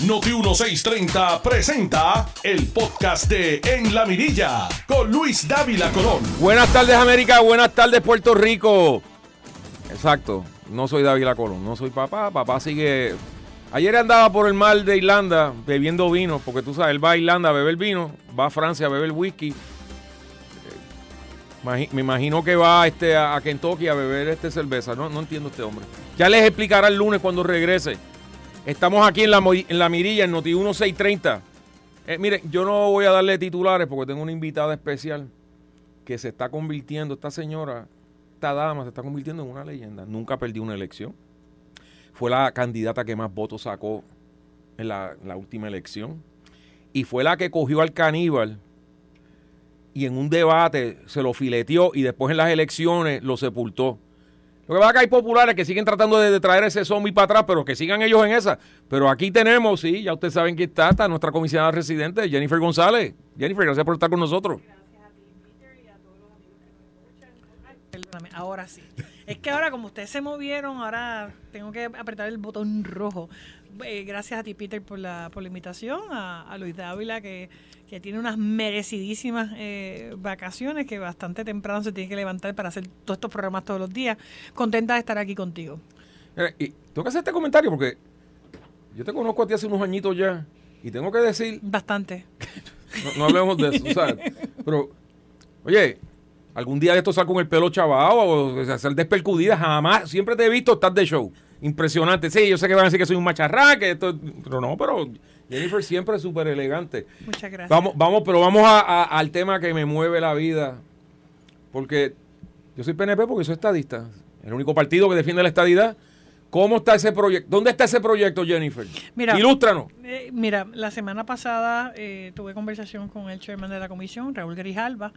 Noti 1630 presenta el podcast de En la Mirilla con Luis Dávila Colón. Buenas tardes América, buenas tardes Puerto Rico. Exacto, no soy Dávila Colón, no soy papá, papá sigue... Ayer andaba por el mar de Irlanda bebiendo vino, porque tú sabes, él va a Irlanda a beber vino, va a Francia a beber whisky. Eh, Me imagino que va este, a Kentucky a beber este cerveza, no, no entiendo este hombre. Ya les explicará el lunes cuando regrese. Estamos aquí en la, mirilla, en Noti 1630. Eh, miren, yo no voy a darle titulares porque tengo una invitada especial que se está convirtiendo, esta señora, esta dama se está convirtiendo en una leyenda. Nunca perdió una elección. Fue la candidata que más votos sacó en la última elección. Y fue la que cogió al caníbal y en un debate se lo fileteó y después en las elecciones lo sepultó. Lo que pasa es que hay populares que siguen tratando de, traer ese zombie para atrás, pero que sigan ellos en esa. Pero aquí tenemos, sí, ya ustedes saben que está, está nuestra comisionada residente, Jennifer González. Jennifer, gracias por estar con nosotros. Perdóname, ahora sí. Es que ahora, como ustedes se movieron, ahora tengo que apretar el botón rojo. Eh, gracias a ti, Peter, por la, por la invitación. A, a Luis Dávila, que, que tiene unas merecidísimas eh, vacaciones, que bastante temprano se tiene que levantar para hacer todos estos programas todos los días. Contenta de estar aquí contigo. Mira, y tengo que hacer este comentario porque yo te conozco a ti hace unos añitos ya y tengo que decir, Bastante. no, no hablemos de eso, ¿sabes? Pero, oye, algún día de esto sal con el pelo chavado o hacer despercudida, jamás, siempre te he visto estar de show. Impresionante. Sí, yo sé que van a decir que soy un macharrá, que esto, pero no, pero Jennifer siempre es súper elegante. Muchas gracias. Vamos, vamos, pero vamos a- a- al tema que me mueve la vida. Porque yo soy PNP porque soy estadista. El único partido que defiende la estadidad. ¿Cómo está ese proyecto? ¿Dónde está ese proyecto, Jennifer? Mira, Ilústranos. Eh, mira, la semana pasada eh, tuve conversación con el chairman de la comisión, Raúl Grijalva,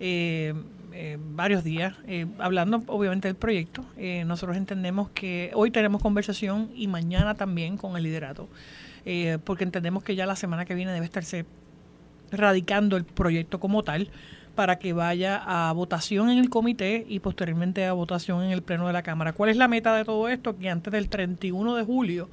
eh, eh, varios días, eh, hablando obviamente del proyecto. Eh, nosotros entendemos que hoy tenemos conversación y mañana también con el liderato, eh, porque entendemos que ya la semana que viene debe estarse radicando el proyecto como tal para que vaya a votación en el comité y posteriormente a votación en el pleno de la Cámara. ¿Cuál es la meta de todo esto? Que antes del 31 de julio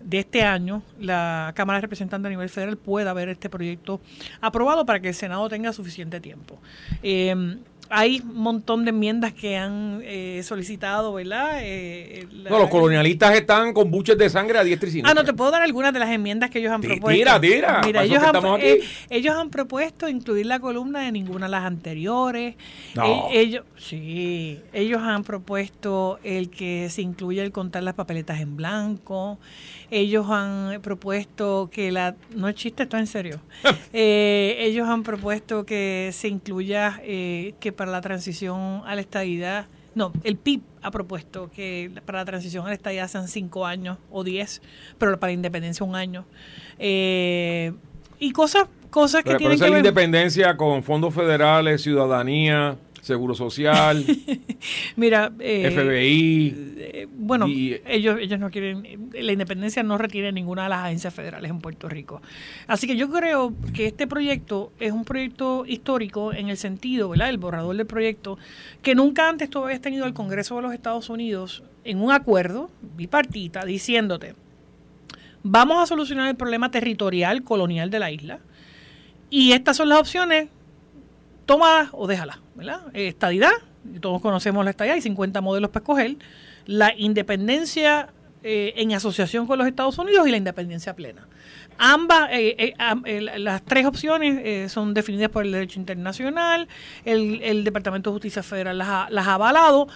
de este año la Cámara de Representantes a nivel federal pueda ver este proyecto aprobado para que el Senado tenga suficiente tiempo. Eh, hay un montón de enmiendas que han eh, solicitado, ¿verdad? Eh, la- No, los colonialistas están con buches de sangre a diestra y Ah, siniestra. no, te puedo dar algunas de las enmiendas que ellos han propuesto. tira, tira, Mira, ellos han, eh, ellos han propuesto incluir la columna de ninguna de las anteriores. No. Eh, ellos, sí, ellos han propuesto el que se incluya el contar las papeletas en blanco. Ellos han propuesto que la... No es chiste, esto es en serio. Eh, ellos han propuesto que se incluya eh, que para la transición a la estadidad... No, el PIB ha propuesto que para la transición a la estadidad sean cinco años o diez, pero para la independencia un año. Eh, y cosas, cosas que Pero, pero tienen esa que es la ver... independencia con fondos federales, ciudadanía, seguro social, Mira, eh, FBI. eh, bueno, y- ellos ellos no quieren, la independencia no retiene ninguna de las agencias federales en Puerto Rico. Así que yo creo que este proyecto es un proyecto histórico en el sentido, ¿verdad? El borrador del proyecto, que nunca antes tú habías tenido el Congreso de los Estados Unidos en un acuerdo bipartita diciéndote, vamos a solucionar el problema territorial colonial de la isla y estas son las opciones, tómalas o déjalas, ¿verdad? Estadidad, todos conocemos la estadidad, hay 50 modelos para escoger, la independencia eh, en asociación con los Estados Unidos y la independencia plena. Ambas, eh, eh, las tres opciones son definidas por el derecho internacional, el, Departamento de Justicia Federal las ha, las ha avalado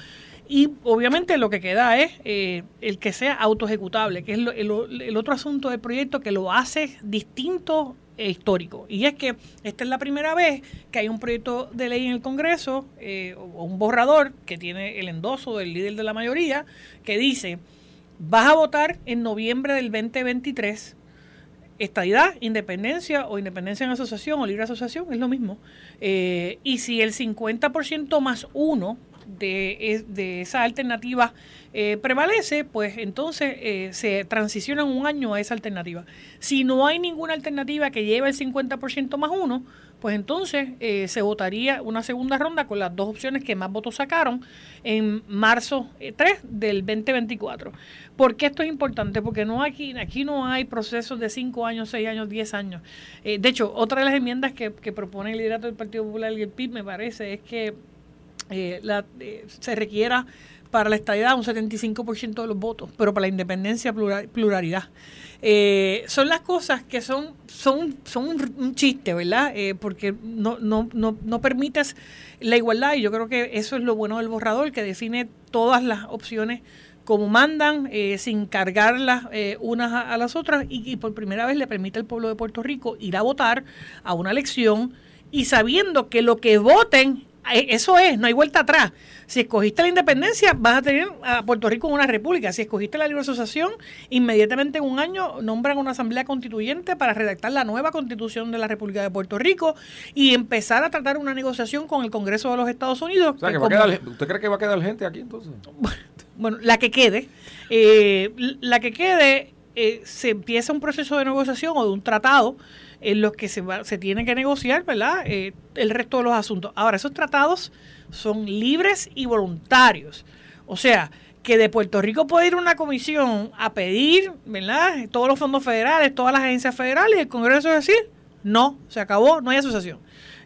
y obviamente lo que queda es el que sea autoejecutable, que es el, el otro asunto del proyecto que lo hace distinto histórico. Y es que esta es la primera vez que hay un proyecto de ley en el Congreso eh, o un borrador que tiene el endoso del líder de la mayoría que dice, vas a votar en noviembre del 2023 estadidad, independencia o independencia en asociación o libre asociación, es lo mismo. Eh, y si el 50% más uno de, esa alternativa eh, prevalece, pues entonces eh, se transiciona un año a esa alternativa. Si no hay ninguna alternativa que lleve el 50% más uno, pues entonces eh, se votaría una segunda ronda con las dos opciones que más votos sacaron en marzo 3 del 2024. ¿Por qué esto es importante? Porque no aquí, aquí no hay procesos de 5 años, 6 años, 10 años. de hecho, otra de las enmiendas que, que propone el liderato del Partido Popular y el PIB, me parece, es que la, se requiera para la estabilidad un 75% de los votos, pero para la independencia pluralidad. Eh, son las cosas que son, son, son un, chiste, ¿verdad? Eh, porque no, no, no, no permites la igualdad y yo creo que eso es lo bueno del borrador, que define todas las opciones como mandan, eh, sin cargarlas unas a, las otras y, por primera vez le permite al pueblo de Puerto Rico ir a votar a una elección y sabiendo que lo que voten eh, eso es, no hay vuelta atrás. Si escogiste la independencia, vas a tener a Puerto Rico en una república. Si escogiste la libre asociación, inmediatamente en un año nombran una asamblea constituyente para redactar la nueva constitución de la República de Puerto Rico y empezar a tratar una negociación con el Congreso de los Estados Unidos. ¿Usted cree que va a quedar gente aquí entonces? Bueno, la que quede. Eh, la que quede, eh, se empieza un proceso de negociación o de un tratado en los que se, va, se tiene que negociar, ¿verdad? Eh, el resto de los asuntos. Ahora, esos tratados son libres y voluntarios. O sea, que de Puerto Rico puede ir una comisión a pedir, ¿verdad? Todos los fondos federales, todas las agencias federales y el Congreso decir, no, se acabó, no hay asociación.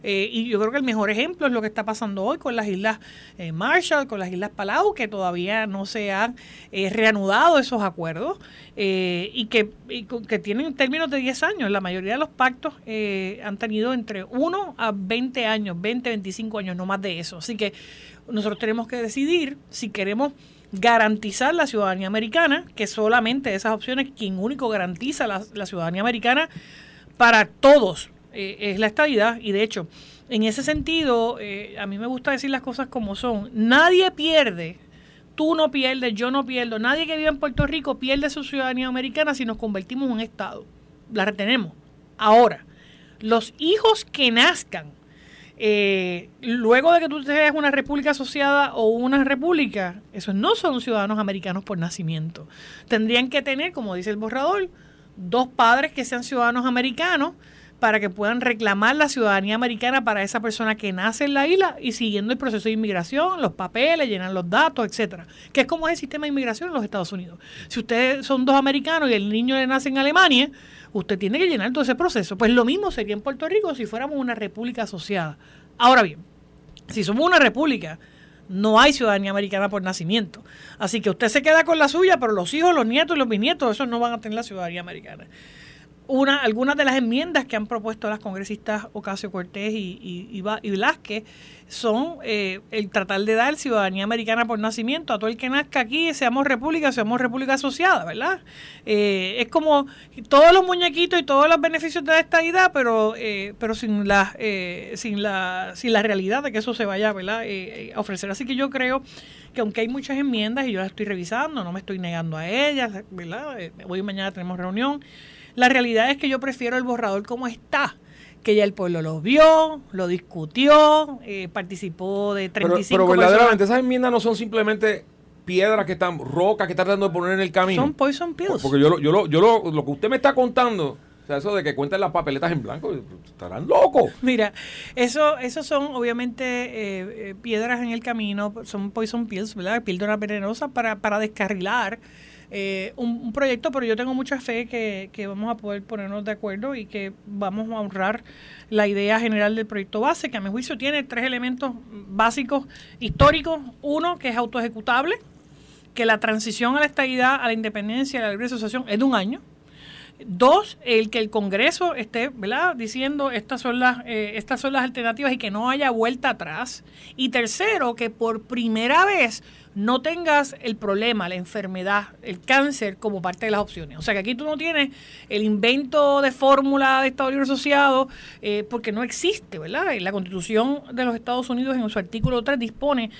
Eh, y yo creo que el mejor ejemplo es lo que está pasando hoy con las islas eh, Marshall, con las islas Palau, que todavía no se han eh, reanudado esos acuerdos y, que, que tienen términos de 10 años. La mayoría de los pactos han tenido entre 1 a 20 años, 20, 25 años, no más de eso. Así que nosotros tenemos que decidir si queremos garantizar la ciudadanía americana, que solamente esas opciones quien único garantiza la, la ciudadanía americana para todos, eh, es la estabilidad y de hecho, en ese sentido, eh, a mí me gusta decir las cosas como son. Nadie pierde, tú no pierdes, yo no pierdo, nadie que vive en Puerto Rico pierde su ciudadanía americana si nos convertimos en un Estado. La retenemos. Ahora, los hijos que nazcan eh, luego de que tú seas una república asociada o una república, esos no son ciudadanos americanos por nacimiento. Tendrían que tener, como dice el borrador, dos padres que sean ciudadanos americanos para que puedan reclamar la ciudadanía americana para esa persona que nace en la isla y siguiendo el proceso de inmigración, los papeles, llenar los datos, etcétera, que es como es el sistema de inmigración en los Estados Unidos. Si ustedes son dos americanos y el niño le nace en Alemania, usted tiene que llenar todo ese proceso. Pues lo mismo sería en Puerto Rico si fuéramos una república asociada. Ahora bien, si somos una república, no hay ciudadanía americana por nacimiento. Así que usted se queda con la suya, pero los hijos, los nietos y los bisnietos, esos no van a tener la ciudadanía americana una, algunas de las enmiendas que han propuesto las congresistas Ocasio Cortés y, y, y Velázquez son eh, el tratar de dar ciudadanía americana por nacimiento a todo el que nazca aquí, seamos república, seamos república asociada, ¿verdad? Eh, es como todos los muñequitos y todos los beneficios de esta idea, pero eh, pero sin la sin la sin la realidad de que eso se vaya, ¿verdad? a ofrecer. Así que yo creo que aunque hay muchas enmiendas y yo las estoy revisando, no me estoy negando a ellas, ¿verdad? hoy y mañana tenemos reunión. La realidad es que yo prefiero el borrador como está que ya el pueblo lo vio, lo discutió, eh, participó de 35 Pero, pero verdaderamente esas enmiendas no son simplemente piedras que están, rocas que están tratando de poner en el camino. Son poison pills. Porque yo, yo, yo lo, lo que usted me está contando, o sea, eso de que cuenten las papeletas en blanco, estarán locos. Mira, eso, eso son obviamente eh, eh, piedras en el camino, son poison pills, ¿verdad? Píldoras venenosas para, para descarrilar eh, un, proyecto, pero yo tengo mucha fe que, que, vamos a poder ponernos de acuerdo y que vamos a honrar la idea general del proyecto base, que a mi juicio tiene tres elementos básicos históricos. Uno, que es autoejecutable, que la transición a la estabilidad, a la independencia, a la libre asociación es de un año. Dos, el que el Congreso esté ¿verdad? diciendo estas son, las, eh, estas son las alternativas y que no haya vuelta atrás. Y tercero, que por primera vez no tengas el problema, la enfermedad, el cáncer como parte de las opciones. O sea que aquí tú no tienes el invento de fórmula de Estado Libre Asociado eh, porque no existe, ¿verdad? La Constitución de los Estados Unidos en su artículo 3 dispone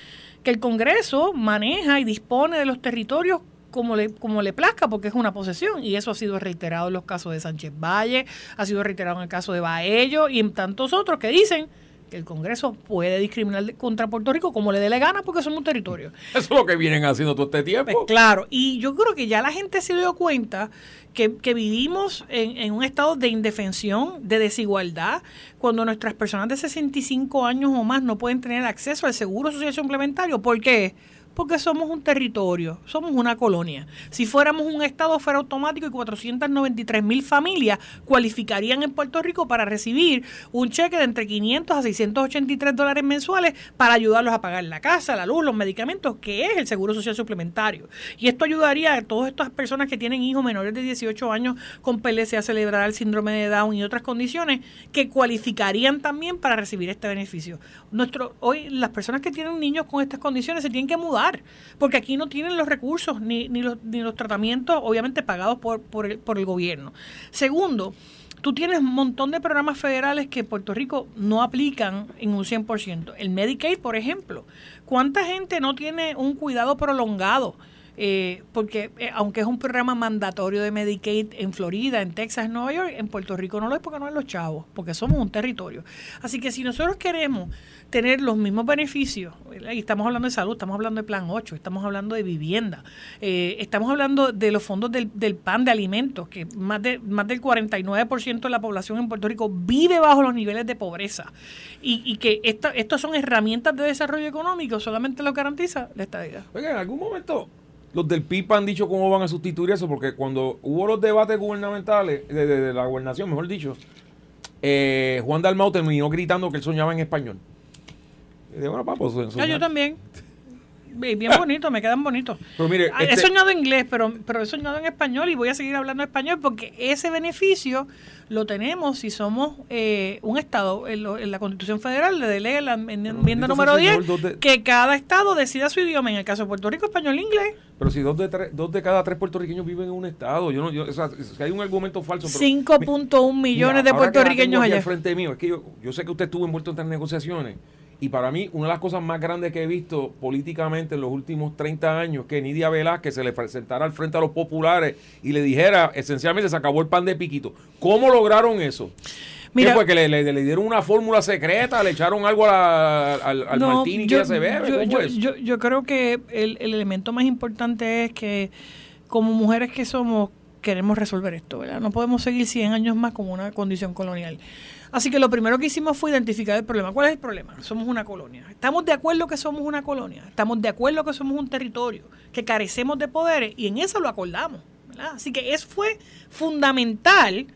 que el Congreso maneja y dispone de los territorios como le, como le plazca, porque es una posesión, y eso ha sido reiterado en los casos de Sánchez Valle, ha sido reiterado en el caso de Baello y en tantos otros que dicen que el Congreso puede discriminar contra Puerto Rico como le dé la gana porque somos un territorio. Eso es lo que vienen haciendo todo este tiempo. Pues claro, y yo creo que ya la gente se dio cuenta que, que vivimos en, en, un estado de indefensión, de desigualdad, cuando nuestras personas de 65 años o más no pueden tener acceso al seguro social suplementario. ¿Por qué? porque somos un territorio, somos una colonia. Si fuéramos un estado fuera automático y 493 mil familias cualificarían en Puerto Rico para recibir un cheque de entre 500 a 683 dólares mensuales para ayudarlos a pagar la casa, la luz, los medicamentos, que es el seguro social suplementario. Y esto ayudaría a todas estas personas que tienen hijos menores de 18 años con PLC a celebrar el síndrome de Down y otras condiciones que cualificarían también para recibir este beneficio. Nuestro, hoy las personas que tienen niños con estas condiciones se tienen que mudar porque aquí no tienen los recursos ni, ni, los, ni los tratamientos, obviamente, pagados por, por, el, por el gobierno. Segundo, tú tienes un montón de programas federales que Puerto Rico no aplican en un 100%. El Medicaid, por ejemplo. ¿Cuánta gente no tiene un cuidado prolongado? Eh, porque eh, aunque es un programa mandatorio de Medicaid en Florida, en Texas, en Nueva York, en Puerto Rico no lo es porque no es los chavos, porque somos un territorio. Así que si nosotros queremos tener los mismos beneficios, y estamos hablando de salud, estamos hablando de plan 8, estamos hablando de vivienda, eh, estamos hablando de los fondos del, PAN de alimentos, que más, de, más del 49% de la población en Puerto Rico vive bajo los niveles de pobreza, y, y que esta, estas son herramientas de desarrollo económico, solamente lo garantiza la estadía. Oiga, en algún momento los del PIB han dicho cómo van a sustituir eso, porque cuando hubo los debates gubernamentales, de, de, de la gobernación, mejor dicho, eh, Juan Dalmau terminó gritando que él soñaba en español. Y bueno, pues, ah, yo también. Bien bonito, me quedan bonitos. Pero mire, este... He soñado en inglés, pero, pero he soñado en español y voy a seguir hablando español porque ese beneficio lo tenemos si somos eh, un Estado. En, lo, en, la Constitución Federal le delega la enmienda número 10 de... que cada Estado decida su idioma. En el caso de Puerto Rico, español e inglés. Pero si dos de, tres, dos de cada tres puertorriqueños viven en un Estado, yo no, yo, o sea, si hay un argumento falso. 5.1 millones de puertorriqueños allá. frente mío, es que yo, yo sé que usted estuvo envuelto en estas negociaciones. Y para mí, una de las cosas más grandes que he visto políticamente en los últimos 30 años, que Nidia Velázquez se le presentara al frente a los populares y le dijera, esencialmente se acabó el pan de piquito. ¿Cómo lograron eso? Mira, ¿Qué fue? ¿Que le, le, le, dieron una fórmula secreta? ¿Le echaron algo a, al, al no, martini yo, que ya se bebe? Yo, yo, yo, yo, creo que el, el elemento más importante es que como mujeres que somos, queremos resolver esto, ¿verdad? No podemos seguir 100 años más como una condición colonial. Así que lo primero que hicimos fue identificar el problema. ¿Cuál es el problema? Somos una colonia. Estamos de acuerdo que somos una colonia. Estamos de acuerdo que somos un territorio, que carecemos de poderes y en eso lo acordamos. ¿verdad? Así que eso fue fundamental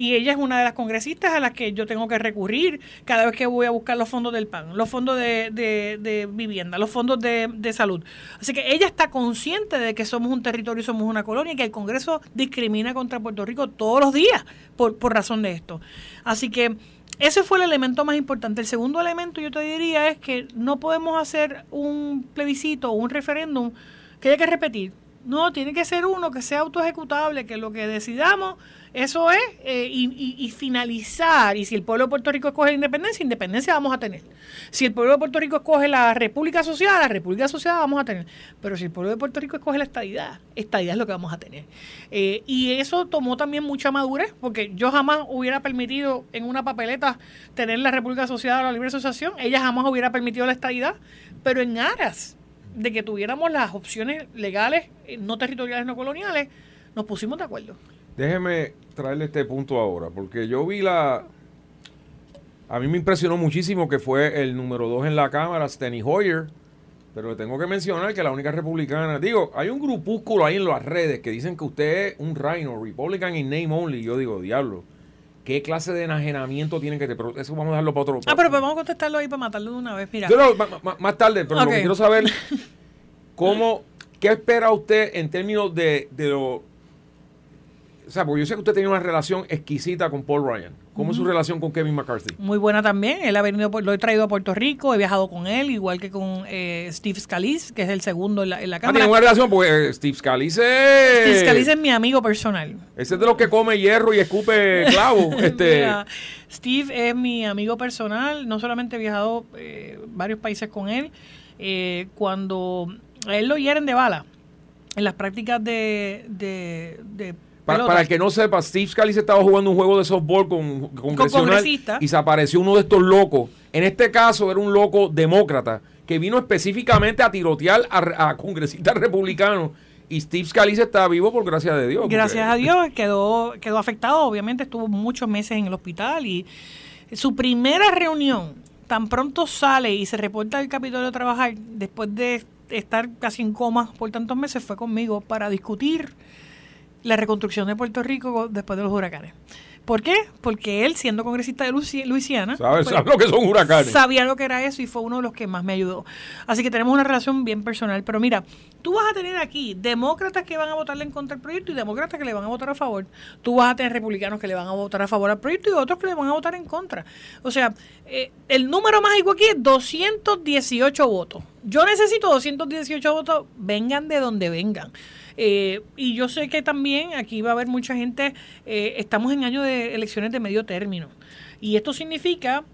y ella es una de las congresistas a las que yo tengo que recurrir cada vez que voy a buscar los fondos del PAN, los fondos de, de, vivienda, los fondos de, de, salud. Así que ella está consciente de que somos un territorio y somos una colonia y que el Congreso discrimina contra Puerto Rico todos los días por, por razón de esto. Así que ese fue el elemento más importante. El segundo elemento, yo te diría, es que no podemos hacer un plebiscito o un referéndum que haya que repetir. No, tiene que ser uno que sea autoejecutable, que lo que decidamos eso es, eh, y, finalizar, y si el pueblo de Puerto Rico escoge la independencia, independencia vamos a tener. Si el pueblo de Puerto Rico escoge la República Asociada, la República Asociada vamos a tener. Pero si el pueblo de Puerto Rico escoge la estadidad, estadidad es lo que vamos a tener. Eh, y eso tomó también mucha madurez, porque yo jamás hubiera permitido en una papeleta tener la República Asociada o la Libre Asociación, ella jamás hubiera permitido la estadidad, pero en aras de que tuviéramos las opciones legales, eh, no territoriales, no coloniales, nos pusimos de acuerdo. Déjeme traerle este punto ahora, porque yo vi la... A mí me impresionó muchísimo que fue el número dos en la Cámara, Steny Hoyer, pero le tengo que mencionar que la única republicana, digo, hay un grupúsculo ahí en las redes que dicen que usted es un rhino, Republican in name only. Yo digo, diablo, ¿qué clase de enajenamiento tienen que tener? Pero eso vamos a dejarlo para otro. Ah, pero pues vamos a contestarlo ahí para matarlo de una vez, mira. Yo más, más, tarde, pero okay. lo que quiero saber, ¿cómo, qué espera usted en términos de, de lo o sea, porque yo sé que usted tiene una relación exquisita con Paul Ryan. ¿Cómo uh -huh. es su relación con Kevin McCarthy? Muy buena también. Él ha venido, lo he traído a Puerto Rico, he viajado con él, igual que con eh, Steve Scalise, que es el segundo en la, en la Cámara. Ah, tiene una relación porque Steve Scalise. Steve Scalise es mi amigo personal. Ese es de los que come hierro y escupe clavo. este... Mira, Steve es mi amigo personal. No solamente he viajado eh, varios países con él. Cuando a él lo hieren de bala, en las prácticas de, de, de Para, para, el que no sepa, Steve Scalise estaba jugando un juego de softball con, congresional y se apareció uno de estos locos. En este caso era un loco demócrata que vino específicamente a tirotear a, congresistas republicanos. Y Steve Scalise está vivo por gracia de Dios. Gracias a Dios quedó, quedó afectado. Obviamente estuvo muchos meses en el hospital y su primera reunión, tan pronto sale y se reporta al Capitolio a trabajar, después de estar casi en coma por tantos meses, fue conmigo para discutir la reconstrucción de Puerto Rico después de los huracanes. ¿Por qué? Porque él, siendo congresista de Luisiana, ¿Sabe, pues, lo que son huracanes? Sabía lo que era eso y fue uno de los que más me ayudó. Así que tenemos una relación bien personal. Pero mira, tú vas a tener aquí demócratas que van a votarle en contra del proyecto y demócratas que le van a votar a favor. Tú vas a tener republicanos que le van a votar a favor al proyecto y otros que le van a votar en contra. O sea, eh, el número mágico aquí es 218 votos. Yo necesito 218 votos, vengan de donde vengan. Eh, y yo sé que también aquí va a haber mucha gente, eh, estamos en año de elecciones de medio término. Y esto significa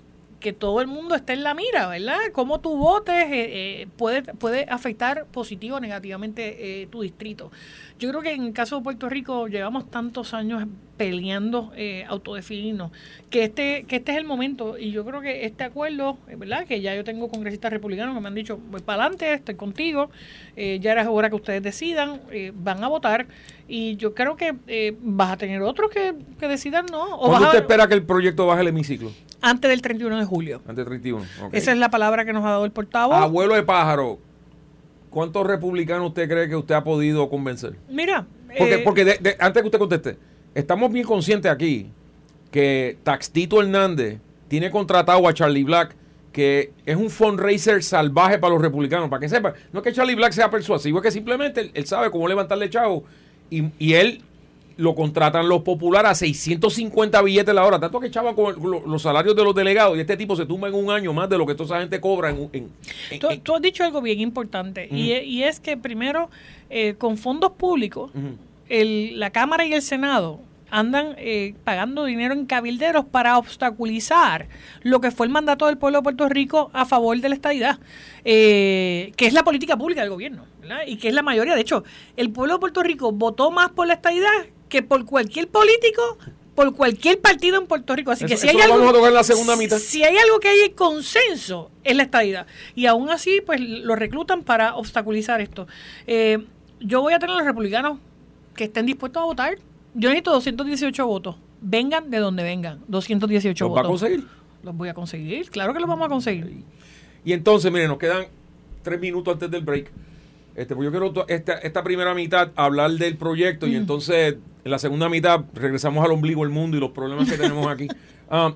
que todo el mundo está en la mira, ¿verdad? Cómo tú votes eh, puede, puede afectar positivo o negativamente tu distrito. Yo creo que en el caso de Puerto Rico llevamos tantos años peleando eh, autodefinirnos, que este, que este es el momento y yo creo que este acuerdo, eh, ¿verdad? Que ya yo tengo congresistas republicanos que me han dicho, voy para adelante, estoy contigo, eh, ya era hora que ustedes decidan, eh, van a votar y yo creo que vas a tener otros que, decidan no. O ¿Cuándo usted espera que el proyecto baje el hemiciclo? Antes del 31 de julio. Antes del 31, Esa es la palabra que nos ha dado el portavoz. Abuelo de pájaro, ¿cuántos republicanos usted cree que usted ha podido convencer? Mira. Porque, porque antes que usted conteste, estamos bien conscientes aquí que Taxtito Hernández tiene contratado a Charlie Black, que es un fundraiser salvaje para los republicanos. Para que sepa, no es que Charlie Black sea persuasivo, es que simplemente él, sabe cómo levantarle chavo y, y, él lo contratan los populares a 650 billetes la hora. Tanto que chava con los salarios de los delegados y este tipo se tumba en un año más de lo que toda esa gente cobra. En, tú, has dicho algo bien importante y, es que primero, eh, con fondos públicos, el, la Cámara y el Senado andan eh, pagando dinero en cabilderos para obstaculizar lo que fue el mandato del pueblo de Puerto Rico a favor de la estadidad, eh, que es la política pública del gobierno, y que es la mayoría. De hecho, el pueblo de Puerto Rico votó más por la estadidad que por cualquier político por cualquier partido en Puerto Rico. Así que si hay algo, la segunda mitad. Si hay algo que hay consenso, es la estadidad. Y aún así, pues lo reclutan para obstaculizar esto. Eh, yo voy a tener a los republicanos que estén dispuestos a votar. Yo necesito 218 votos. Vengan de donde vengan. 218 votos. ¿Los va a conseguir? Los voy a conseguir. Claro que los vamos a conseguir. Y entonces, miren, nos quedan tres minutos antes del break. Este, pues yo quiero esta, esta primera mitad hablar del proyecto y mm. entonces en la segunda mitad regresamos al ombligo del mundo y los problemas que tenemos aquí. Ah,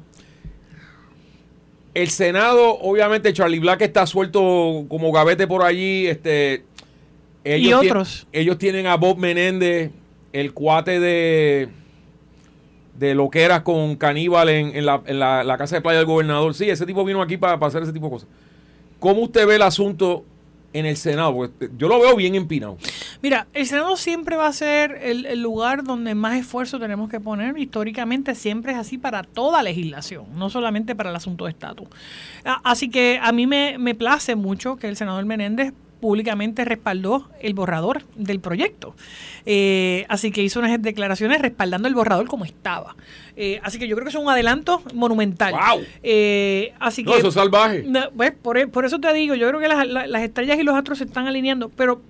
el Senado, obviamente, Charlie Black está suelto como gavete por allí. Este, ellos y otros. ellos tienen a Bob Menéndez, el cuate de de lo que era con caníbal en, la, en la, casa de playa del gobernador. Sí, ese tipo vino aquí para, hacer ese tipo de cosas. ¿Cómo usted ve el asunto en el Senado? Porque yo lo veo bien empinado. Mira, el Senado siempre va a ser el, lugar donde más esfuerzo tenemos que poner. Históricamente siempre es así para toda legislación, no solamente para el asunto de estatus. Así que a mí me, me place mucho que el senador Menéndez públicamente respaldó el borrador del proyecto. Eh, así que hizo unas declaraciones respaldando el borrador como estaba. Eh, así que yo creo que es un adelanto monumental. ¡Wow! Eh, así que, eso es salvaje. pues, por, eso te digo, yo creo que las, las estrellas y los astros se están alineando, pero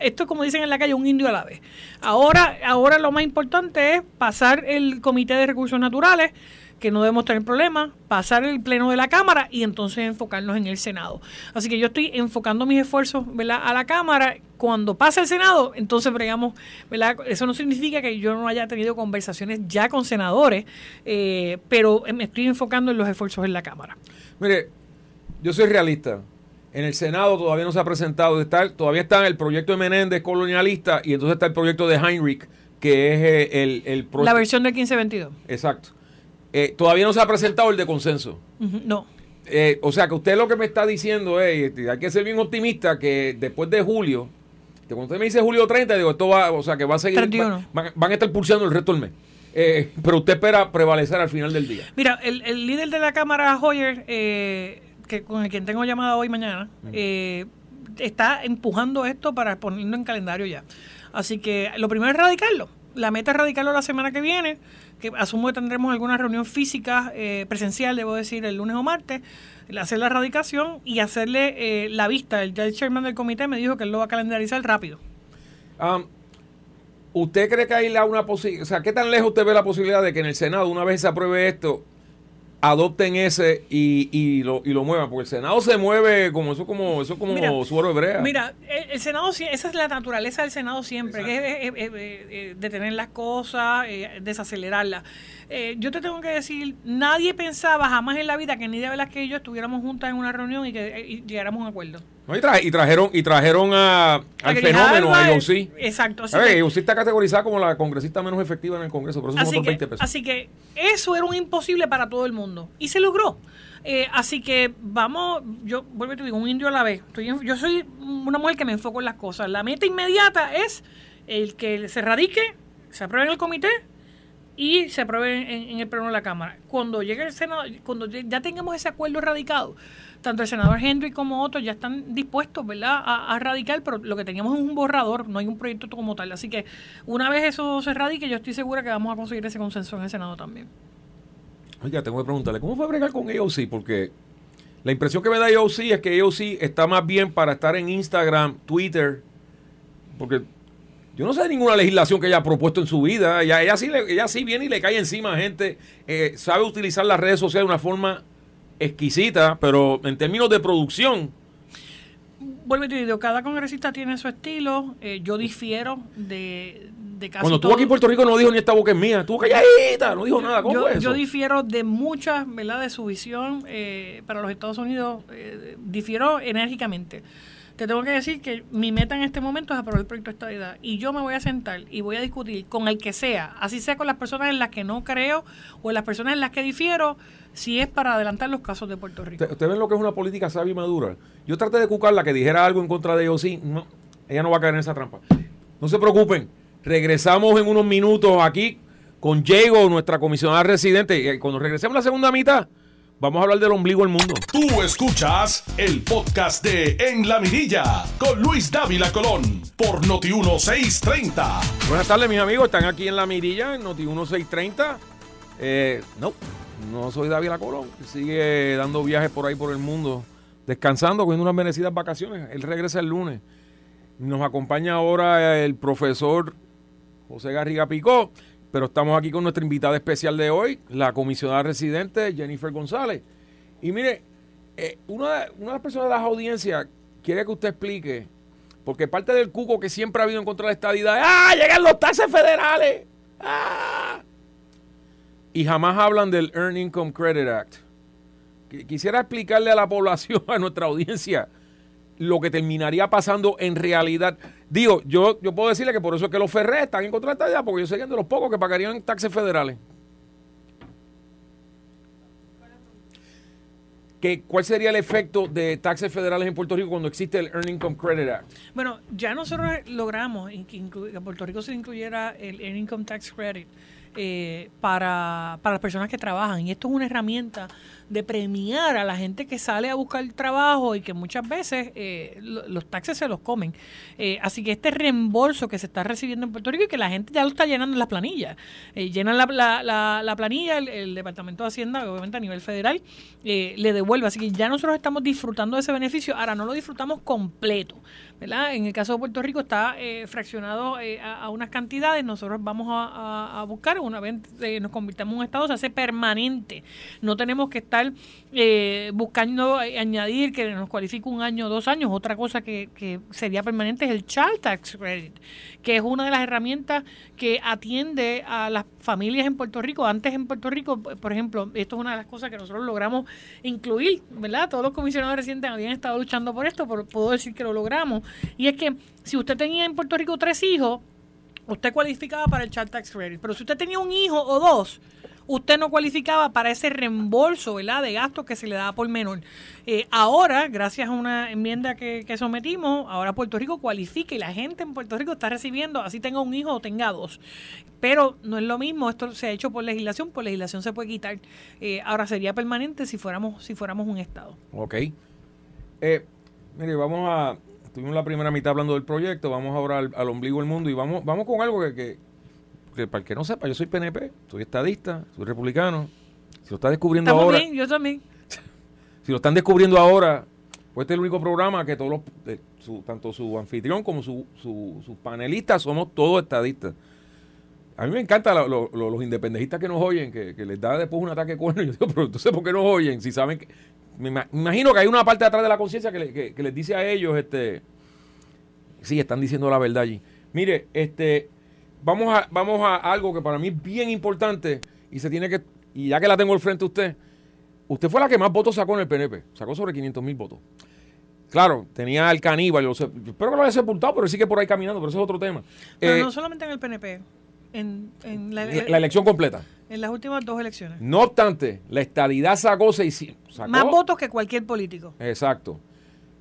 esto es como dicen en la calle, un indio a la vez. Ahora, ahora lo más importante es pasar el Comité de Recursos Naturales, que no debemos tener problemas, pasar el pleno de la Cámara y entonces enfocarnos en el Senado. Así que yo estoy enfocando mis esfuerzos a la Cámara. Cuando pase el Senado, entonces bregamos, ¿verdad? Eso no significa que yo no haya tenido conversaciones ya con senadores, eh, pero me estoy enfocando en los esfuerzos en la Cámara. Mire, yo soy realista. En el Senado todavía no se ha presentado, está, todavía está el proyecto de Menéndez colonialista y entonces está el proyecto de Heinrich, que es eh, el... el, la versión del 1522. Exacto. Eh, todavía no se ha presentado el de consenso. no. Eh, o sea que usted lo que me está diciendo es, este, hay que ser bien optimista que después de julio, que cuando usted me dice julio 30, digo, esto va, o sea que va a seguir, van, a estar pulsando el resto del mes. Eh, pero usted espera prevalecer al final del día. Mira, el, líder de la Cámara, Hoyer, que con el quien tengo llamada hoy mañana, está empujando esto para ponerlo en calendario ya. Así que lo primero es radicarlo la meta es radicarlo la semana que viene, que asumo que tendremos alguna reunión física eh, presencial, debo decir, el lunes o martes, hacer la radicación y hacerle eh, la vista. El, el chairman del comité me dijo que él lo va a calendarizar rápido. ¿Usted cree que hay la una posibilidad? O sea, ¿qué tan lejos usted ve la posibilidad de que en el Senado, una vez se apruebe esto, adopten ese y, y, lo, y lo muevan? Porque el Senado se mueve como eso como eso como suero hebrea. Mira, el, Senado, esa es la naturaleza del Senado siempre, que es, eh, detener las cosas, eh, desacelerarlas. Eh, yo te tengo que decir, nadie pensaba jamás en la vida que Nidia Velázquez y yo estuviéramos juntas en una reunión y que llegáramos a un acuerdo y, trajeron, y trajeron a, al fenómeno, a IOC. Exacto. Así que, está categorizada como la congresista menos efectiva en el Congreso, por eso así son 20 pesos. Así que eso era un imposible para todo el mundo. Y se logró. Eh, así que vamos, yo vuelvo a te digo, un indio a la vez. yo soy una mujer que me enfoco en las cosas. La meta inmediata es el que se radique, se apruebe en el comité y se apruebe en, el pleno de la Cámara. Cuando llegue el Senado, cuando ya tengamos ese acuerdo radicado, tanto el senador Henry como otros ya están dispuestos, ¿verdad?, a, radicar, pero lo que teníamos es un borrador, no hay un proyecto como tal. Así que una vez eso se radique, yo estoy segura que vamos a conseguir ese consenso en el Senado también. Oiga, tengo que preguntarle, ¿cómo fue a bregar con AOC? Porque la impresión que me da AOC es que AOC está más bien para estar en Instagram, Twitter, porque yo no sé de ninguna legislación que haya propuesto en su vida. Ella, ella, sí, ella sí viene y le cae encima a gente. Eh, sabe utilizar las redes sociales de una forma exquisita, pero en términos de producción. Vuelvo a decir, cada congresista tiene su estilo. Eh, yo difiero de, de casi Cuando estuvo aquí en Puerto Rico no dijo ni esta boca es mía, estuvo calladita, no dijo nada. ¿Cómo yo, fue eso? yo difiero de muchas, ¿verdad? De su visión eh, para los Estados Unidos. Eh, difiero enérgicamente. Te tengo que decir que mi meta en este momento es aprobar el proyecto de estabilidad. Y yo me voy a sentar y voy a discutir con el que sea, así sea con las personas en las que no creo o en las personas en las que difiero, si es para adelantar los casos de Puerto Rico. ¿Usted, ve lo que es una política sabia y madura? Yo traté de cucarla que dijera algo en contra de ellos, sí, ella no va a caer en esa trampa. No se preocupen, regresamos en unos minutos aquí con Diego, nuestra comisionada residente. Y cuando regresemos la segunda mitad, vamos a hablar del ombligo del mundo. Tú escuchas el podcast de En la Mirilla con Luis Dávila Colón por Noti 1630. Buenas tardes, mis amigos. Están aquí en la Mirilla, en Noti 1630. Eh, no, no soy David Colón, sigue dando viajes por ahí por el mundo, descansando, cogiendo unas merecidas vacaciones. Él regresa el lunes. Nos acompaña ahora el profesor José Garriga Picó, pero estamos aquí con nuestra invitada especial de hoy, la comisionada residente Jennifer González. Y mire, eh, una, una de las personas de las audiencias quiere que usted explique, porque parte del cuco que siempre ha habido en contra de la estadidad es, ¡ah, llegan los taxes federales! ¡Ah! y jamás hablan del Earned Income Credit Act. Quisiera explicarle a la población, a nuestra audiencia, lo que terminaría pasando en realidad. Digo, yo, yo puedo decirle que por eso es que los Ferrés están en contra de esta idea, porque ellos serían de los pocos que pagarían taxes federales. ¿Qué, ¿Cuál sería el efecto de taxes federales en Puerto Rico cuando existe el Earned Income Credit Act? Bueno, ya nosotros logramos que, que Puerto Rico se incluyera el Earned Income Tax Credit eh, para, para las personas que trabajan. Y esto es una herramienta de premiar a la gente que sale a buscar trabajo y que muchas veces eh, los taxes se los comen. Eh, así que este reembolso que se está recibiendo en Puerto Rico y que la gente ya lo está llenando en las planillas. Eh, llenan la, la, la, planilla, el, Departamento de Hacienda, obviamente a nivel federal, le devuelve. Así que ya nosotros estamos disfrutando de ese beneficio. Ahora no lo disfrutamos completo. ¿verdad? En el caso de Puerto Rico está fraccionado a, unas cantidades. Nosotros vamos a, buscar, una vez nos convirtamos en un Estado, se hace permanente. No tenemos que estar eh, buscando añadir que nos cualifique un año o dos años. Otra cosa que, que, sería permanente es el Child Tax Credit, que es una de las herramientas que atiende a las familias en Puerto Rico. Antes en Puerto Rico, por ejemplo, esto es una de las cosas que nosotros logramos incluir, ¿verdad? Todos los comisionados recientes habían estado luchando por esto, pero puedo decir que lo logramos. Y es que si usted tenía en Puerto Rico tres hijos, usted cualificaba para el Child Tax Credit. Pero si usted tenía un hijo o dos, usted no cualificaba para ese reembolso ¿verdad? de gastos que se le da por menor. Eh, ahora, gracias a una enmienda que, sometimos, ahora Puerto Rico cualifica y la gente en Puerto Rico está recibiendo, así tenga un hijo o tenga dos. Pero no es lo mismo, esto se ha hecho por legislación, por legislación se puede quitar. Eh, ahora sería permanente si fuéramos, si fuéramos un Estado. Ok. Eh, mire, vamos a... Tuvimos la primera mitad hablando del proyecto, vamos ahora al, ombligo del mundo y vamos, vamos con algo que que para el que no sepa, yo soy PNP, soy estadista, soy republicano. Si lo está descubriendo Estamos ahora, bien, yo también. si lo están descubriendo ahora, pues este es el único programa que todos los, eh, su- tanto su anfitrión como su- su- sus panelistas somos todos estadistas. A mí me encantan lo- lo- lo- los independentistas que nos oyen, que, que les da después un ataque cuerno. Yo digo, pero entonces, ¿por qué nos oyen? Si saben que. Me ima- me imagino que hay una parte de atrás de la conciencia que, le- que- que les dice a ellos, este. Sí, están diciendo la verdad allí. Mire, este. Vamos a, vamos a algo que para mí es bien importante y se tiene que. Y ya que la tengo al frente a usted, usted fue la que más votos sacó en el PNP. Sacó sobre 500 mil votos. Claro, tenía al caníbal. yo sé- espero que lo haya sepultado, pero él sigue por ahí caminando, pero eso es otro tema. Pero Eh, no solamente en el PNP, en, en la- la, la elección completa. en las últimas dos elecciones. No obstante, la estadidad sacó 600. sacó- Más votos que cualquier político. Exacto.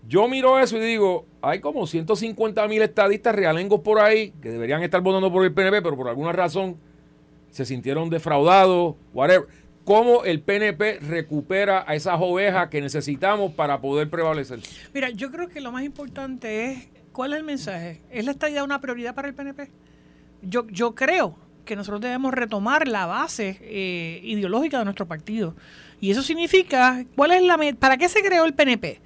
Yo miro eso y digo, hay como 150 mil estadistas realengos por ahí que deberían estar votando por el PNP, pero por alguna razón se sintieron defraudados, whatever. ¿Cómo el PNP recupera a esas ovejas que necesitamos para poder prevalecer? Mira, yo creo que lo más importante es, ¿cuál es el mensaje? ¿Es la estadidad una prioridad para el PNP? Yo, yo creo que nosotros debemos retomar la base eh, ideológica de nuestro partido. Y eso significa, ¿cuál es la ¿para qué se creó el PNP?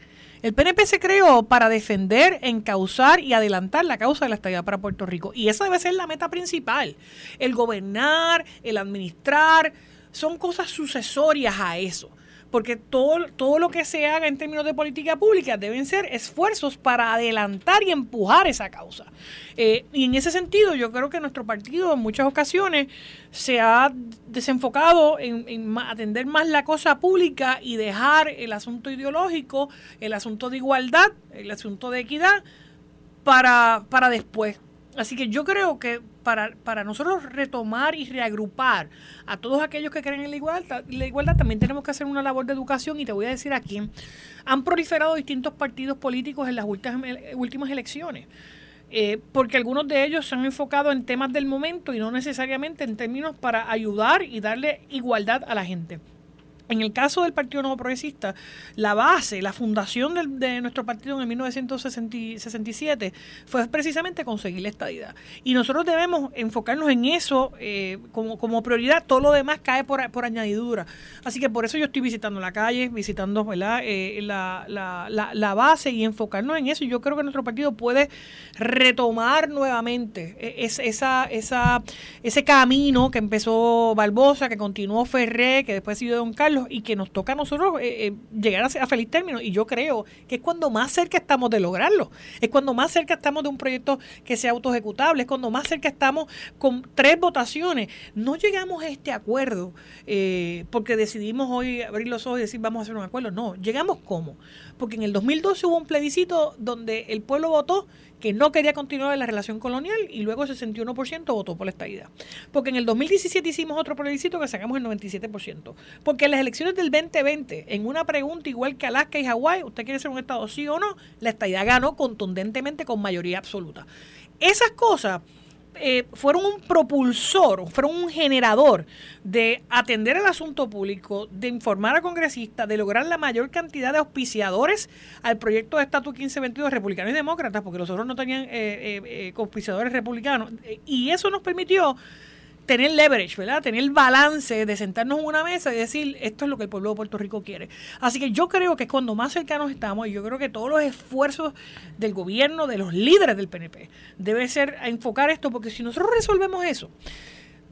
El PNP se creó para defender, encauzar y adelantar la causa de la estabilidad para Puerto Rico. Y esa debe ser la meta principal. El gobernar, el administrar, son cosas sucesorias a eso. Porque todo, todo lo que se haga en términos de política pública deben ser esfuerzos para adelantar y empujar esa causa. Eh, y en ese sentido, yo creo que nuestro partido en muchas ocasiones se ha desenfocado en, en atender más la cosa pública y dejar el asunto ideológico, el asunto de igualdad, el asunto de equidad para, para después. Así que yo creo que para, para nosotros retomar y reagrupar a todos aquellos que creen en la igualdad, la igualdad, también tenemos que hacer una labor de educación y te voy a decir aquí, han proliferado distintos partidos políticos en las últimas, últimas elecciones. Eh, porque algunos de ellos se han enfocado en temas del momento y no necesariamente en términos para ayudar y darle igualdad a la gente. En el caso del Partido Nuevo Progresista, la base, la fundación de, nuestro partido en el 1967 fue precisamente conseguir la estadidad. Y nosotros debemos enfocarnos en eso eh, como, prioridad. Todo lo demás cae por, añadidura. Así que por eso yo estoy visitando la calle, visitando. Eh, la, base y enfocarnos en eso. Y yo creo que nuestro partido puede retomar nuevamente eh, ese camino que empezó Barbosa, que continuó Ferré, que después siguió Don Carlos y que nos toca a nosotros eh, eh, llegar a, a feliz término. Y yo creo que es cuando más cerca estamos de lograrlo. Es cuando más cerca estamos de un proyecto que sea autoejecutable. Es cuando más cerca estamos con tres votaciones. No llegamos a este acuerdo eh, porque decidimos hoy abrir los ojos y decir vamos a hacer un acuerdo. No, llegamos como. Porque en el 2012 hubo un plebiscito donde el pueblo votó que no quería continuar la relación colonial y luego el 61% votó por la estadidad. Porque en el 2017 hicimos otro plebiscito que sacamos el 97%. Porque en las elecciones del 2020, en una pregunta igual que Alaska y Hawái, ¿usted quiere ser un estado sí o no? La estadidad ganó contundentemente con mayoría absoluta. Esas cosas eh, fueron un propulsor, fueron un generador de atender el asunto público, de informar a congresistas, de lograr la mayor cantidad de auspiciadores al proyecto de estatus 1522 republicanos y demócratas, porque los otros no tenían eh, eh, eh, auspiciadores republicanos. Eh, y eso nos permitió tener leverage, ¿verdad? Tener el balance de sentarnos en una mesa y decir, esto es lo que el pueblo de Puerto Rico quiere. Así que yo creo que es cuando más cercanos estamos y yo creo que todos los esfuerzos del gobierno, de los líderes del PNP, debe ser a enfocar esto, porque si nosotros resolvemos eso,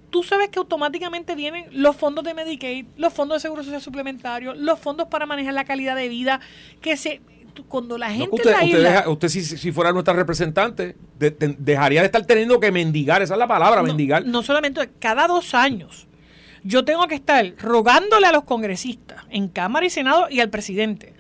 tú sabes que automáticamente vienen los fondos de Medicaid, los fondos de Seguro Social Suplementario, los fondos para manejar la calidad de vida, que se cuando la gente usted, en la usted, isla- deja- usted si, si fuera nuestra representante, de- de- dejaría de estar teniendo que mendigar, esa es la palabra, no, mendigar. no solamente cada dos años yo tengo que estar rogándole a los congresistas en Cámara y Senado y al presidente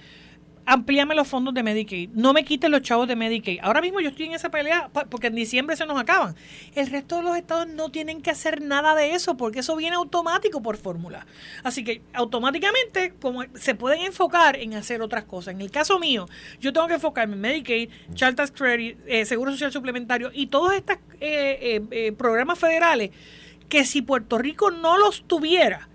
amplíame los fondos de Medicaid, no me quiten los chavos de Medicaid. Ahora mismo yo estoy en esa pelea porque en diciembre se nos acaban. El resto de los estados no tienen que hacer nada de eso porque eso viene automático por fórmula. Así que automáticamente como se pueden enfocar en hacer otras cosas. En el caso mío, yo tengo que enfocarme en Medicaid, Child Tax Credit, eh, Seguro Social Suplementario y todos estos programas federales que si Puerto Rico no los tuviera,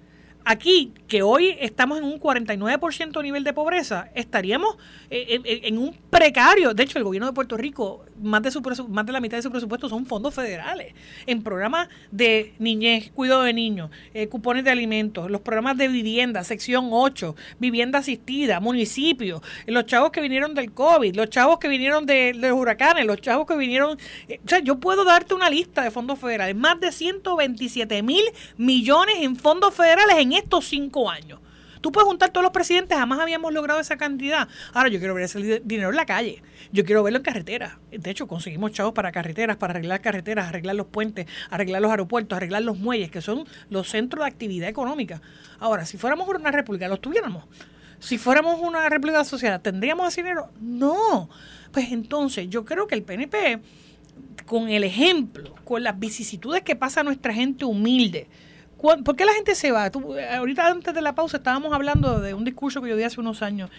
Aquí, que hoy estamos en un 49% nivel de pobreza, estaríamos eh, en, un precario. De hecho, el gobierno de Puerto Rico, más de, su, más de la mitad de su presupuesto son fondos federales en programas de niñez, cuidado de niños, eh, cupones de alimentos, los programas de vivienda, sección 8, vivienda asistida, municipios, los chavos que vinieron del COVID, los chavos que vinieron de, los huracanes, los chavos que vinieron... Eh, o sea, yo puedo darte una lista de fondos federales, más de 127 mil millones en fondos federales en estos cinco años. Tú puedes juntar todos los presidentes, jamás habíamos logrado esa cantidad. Ahora yo quiero ver ese dinero en la calle, yo quiero verlo en carreteras. De hecho, conseguimos chavos para carreteras, para arreglar carreteras, arreglar los puentes, arreglar los aeropuertos, arreglar los muelles, que son los centros de actividad económica. Ahora, si fuéramos una república, los tuviéramos. Si fuéramos una república social, ¿tendríamos ese dinero? No. Pues entonces, yo creo que el PNP, con el ejemplo, con las vicisitudes que pasa nuestra gente humilde, ¿Por qué la gente se va? ahorita antes de la pausa estábamos hablando de un discurso que yo di hace unos años.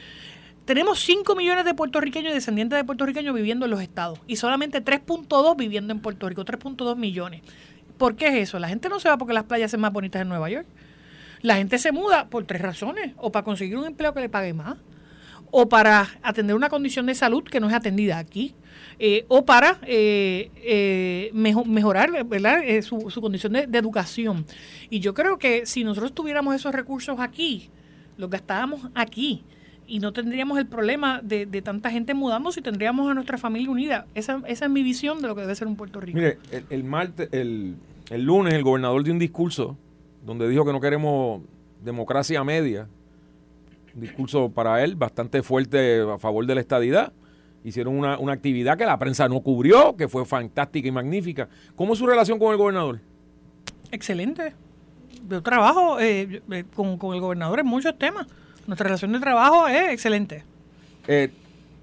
Tenemos 5 millones de puertorriqueños y descendientes de puertorriqueños viviendo en los estados y solamente 3.2 viviendo en Puerto Rico, 3.2 millones. ¿Por qué es eso? La gente no se va porque las playas son más bonitas en Nueva York. La gente se muda por tres razones, o para conseguir un empleo que le pague más, o para atender una condición de salud que no es atendida aquí, eh, o para eh, eh, mejorar ¿verdad? Su, su, condición de, educación. Y yo creo que si nosotros tuviéramos esos recursos aquí, los gastábamos aquí y no tendríamos el problema de, tanta gente mudando si tendríamos a nuestra familia unida. Esa, esa es mi visión de lo que debe ser un Puerto Rico. Mire, el, el, el lunes el gobernador dio un discurso donde dijo que no queremos democracia media. Un discurso para él bastante fuerte a favor de la estadidad hicieron una, una, actividad que la prensa no cubrió, que fue fantástica y magnífica. ¿Cómo es su relación con el gobernador? Excelente. Yo trabajo eh, eh, con, el gobernador en muchos temas. Nuestra relación de trabajo es excelente. Eh,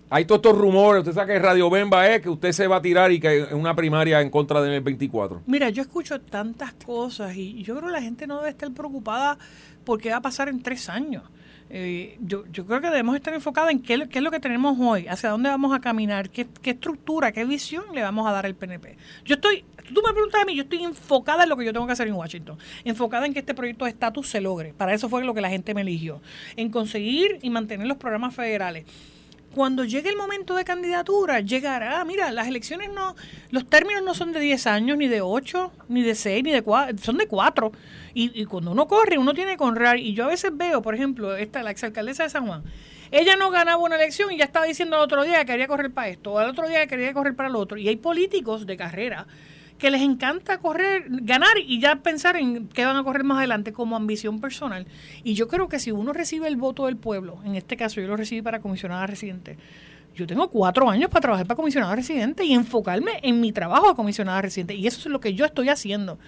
hay todos estos rumores, usted sabe que Radio Bemba es que usted se va a tirar y que es una primaria en contra del 24. Mira, yo escucho tantas cosas y yo creo que la gente no debe estar preocupada porque va a pasar en tres años. Eh, yo, yo creo que debemos estar enfocados en qué, es lo que tenemos hoy, hacia dónde vamos a caminar, qué, estructura, qué visión le vamos a dar al PNP. Yo estoy, tú me preguntas a mí, yo estoy enfocada en lo que yo tengo que hacer en Washington, enfocada en que este proyecto de estatus se logre. Para eso fue lo que la gente me eligió, en conseguir y mantener los programas federales cuando llegue el momento de candidatura, llegará. Mira, las elecciones no, los términos no son de 10 años, ni de 8, ni de 6, ni de 4, son de 4. Y, cuando uno corre, uno tiene que honrar. Y yo a veces veo, por ejemplo, esta, la exalcaldesa de San Juan, ella no ganaba una elección y ya estaba diciendo al otro día que quería correr para esto, o al otro día que quería correr para lo otro. Y hay políticos de carrera que les encanta correr, ganar y ya pensar en qué van a correr más adelante como ambición personal. Y yo creo que si uno recibe el voto del pueblo, en este caso yo lo recibí para comisionada residente, yo tengo cuatro años para trabajar para comisionada residente y enfocarme en mi trabajo de comisionada residente. Y eso es lo que yo estoy haciendo.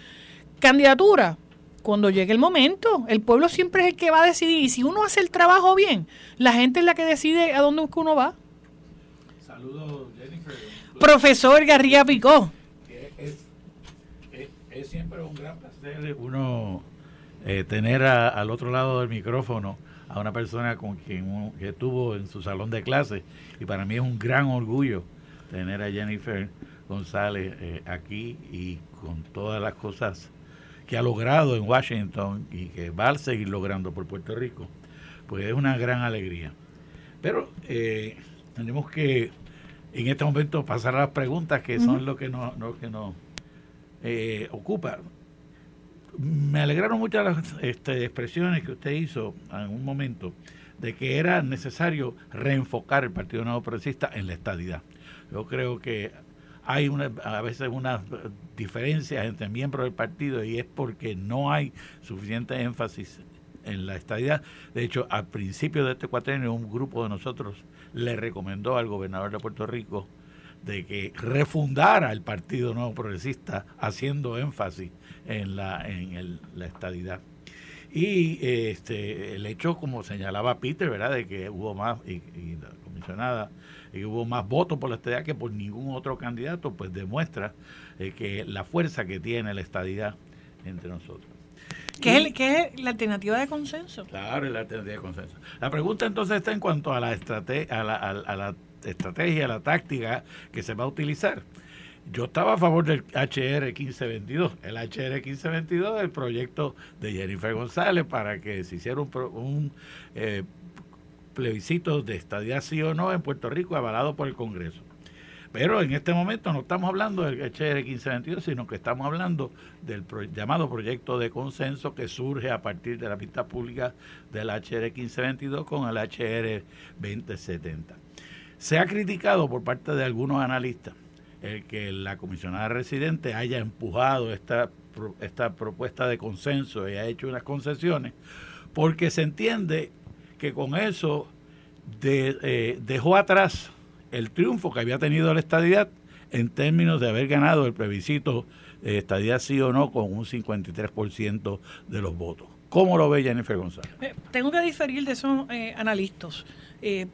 Candidatura, cuando llegue el momento, el pueblo siempre es el que va a decidir. Y si uno hace el trabajo bien, la gente es la que decide a dónde uno va. Saludos, Jennifer. Profesor Garría Picó es siempre un gran placer uno eh, tener al otro lado del micrófono a una persona con quien que estuvo en su salón de clase y para mí es un gran orgullo tener a Jennifer González eh, aquí y con todas las cosas que ha logrado en Washington y que va a seguir logrando por Puerto Rico, pues es una gran alegría. Pero eh, tenemos que en este momento pasar a las preguntas que son lo que nos, lo que nos eh, ocupa. Me alegraron mucho las este, expresiones que usted hizo en un momento de que era necesario reenfocar el Partido Nuevo Progresista en la estadidad. Yo creo que hay una, a veces unas diferencias entre miembros del partido y es porque no hay suficiente énfasis en la estadidad. De hecho, al principio de este cuatrenio, un grupo de nosotros le recomendó al gobernador de Puerto Rico de que refundara el Partido Nuevo Progresista haciendo énfasis en la, en la estadidad. Y este, el hecho, como señalaba Peter, ¿verdad?, de que hubo más, y, la comisionada, y hubo más votos por la estadidad que por ningún otro candidato, pues demuestra eh, que la fuerza que tiene la estadidad entre nosotros. ¿Qué, es, es, la alternativa de consenso? Claro, es la alternativa de consenso. La pregunta entonces está en cuanto a la, estrategia, a la, a la estrategia, la táctica que se va a utilizar. yo estaba a favor del HR 1522. El HR 1522 es el proyecto de Jennifer González para que se hiciera un, un eh, plebiscito de estadía sí o no en Puerto Rico avalado por el Congreso. Pero en este momento no estamos hablando del HR 1522, sino que estamos hablando del llamado proyecto de consenso que surge a partir de la vista pública del HR 1522 con el HR 2070. Se ha criticado por parte de algunos analistas el que la comisionada residente haya empujado esta, esta propuesta de consenso y ha hecho unas concesiones, porque se entiende que con eso eh, dejó atrás el triunfo que había tenido la estadidad en términos de haber ganado el plebiscito eh, estadidad sí o no con un 53% de los votos. ¿Cómo lo ve Jennifer González? Eh, tengo que diferir de esos analistas. Y,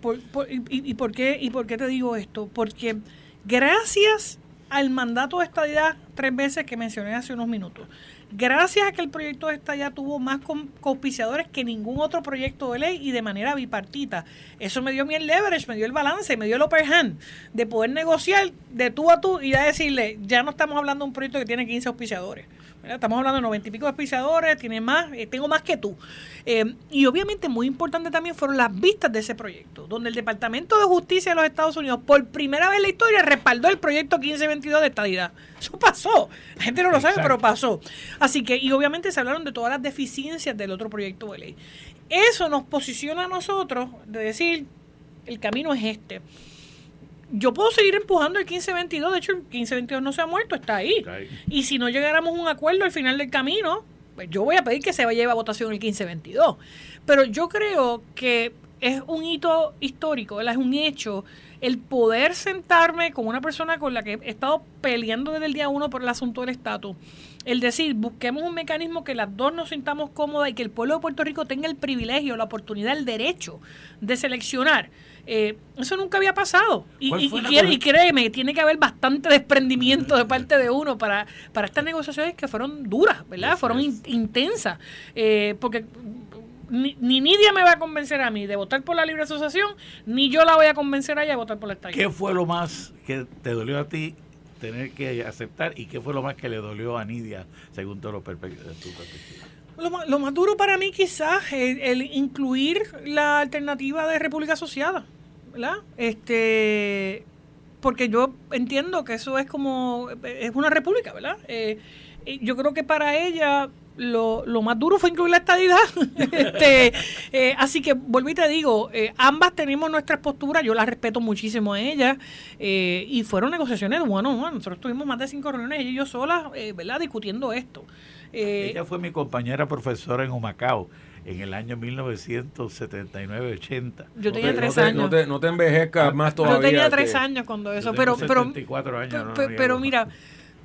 y, por qué, ¿Y por qué te digo esto? Porque gracias al mandato de estadidad tres veces que mencioné hace unos minutos, gracias a que el proyecto de estadidad tuvo más auspiciadores que ningún otro proyecto de ley y de manera bipartita, eso me dio a el leverage, me dio el balance, me dio el upper hand de poder negociar de tú a tú y de decirle, ya no estamos hablando de un proyecto que tiene 15 auspiciadores. Estamos hablando de noventa y pico de auspiciadores, tiene más, eh, tengo más que tú. Eh, y obviamente muy importante también fueron las vistas de ese proyecto, donde el Departamento de Justicia de los Estados Unidos por primera vez en la historia respaldó el proyecto 1522 de estadidad. Eso pasó. La gente no lo sabe, pero pasó. Así que, y obviamente se hablaron de todas las deficiencias del otro proyecto de ley. Eso nos posiciona a nosotros de decir, el camino es este yo puedo seguir empujando el 1522, de hecho el 1522 no se ha muerto, está ahí. Y si no llegáramos a un acuerdo al final del camino, pues yo voy a pedir que se vaya a votación el 1522. Pero yo creo que es un hito histórico, es un hecho el poder sentarme con una persona con la que he estado peleando desde el día uno por el asunto del estatus, el decir, busquemos un mecanismo que las dos nos sintamos cómodas y que el pueblo de Puerto Rico tenga el privilegio, la oportunidad, el derecho de seleccionar eh, eso nunca había pasado. Y, y, créeme, tiene que haber bastante desprendimiento de parte de uno para, para estas negociaciones que fueron duras, ¿verdad? fueron intensas. Eh, porque ni, ni, Nidia me va a convencer a mí de votar por la libre asociación, ni yo la voy a convencer a ella de votar por la estadía. ¿Qué fue lo más que te dolió a ti tener que aceptar y qué fue lo más que le dolió a Nidia según todo lo tu perspectiva? Lo más, lo más, duro para mí quizás es el incluir la alternativa de República Asociada. ¿Verdad? Este, porque yo entiendo que eso es como, es una república, ¿verdad? Eh, yo creo que para ella lo, lo, más duro fue incluir la estadidad. este, eh, así que vuelvo y te digo, eh, ambas tenemos nuestras posturas, yo las respeto muchísimo a ellas, y fueron negociaciones one on Nosotros tuvimos más de cinco reuniones, ella y yo solas, ¿verdad?, discutiendo esto. ella fue mi compañera profesora en Humacao en el año 1979-80. Yo tenía tres años. No te, no te envejezcas más todavía. Yo tenía tres años cuando eso, pero, pero, pero mira,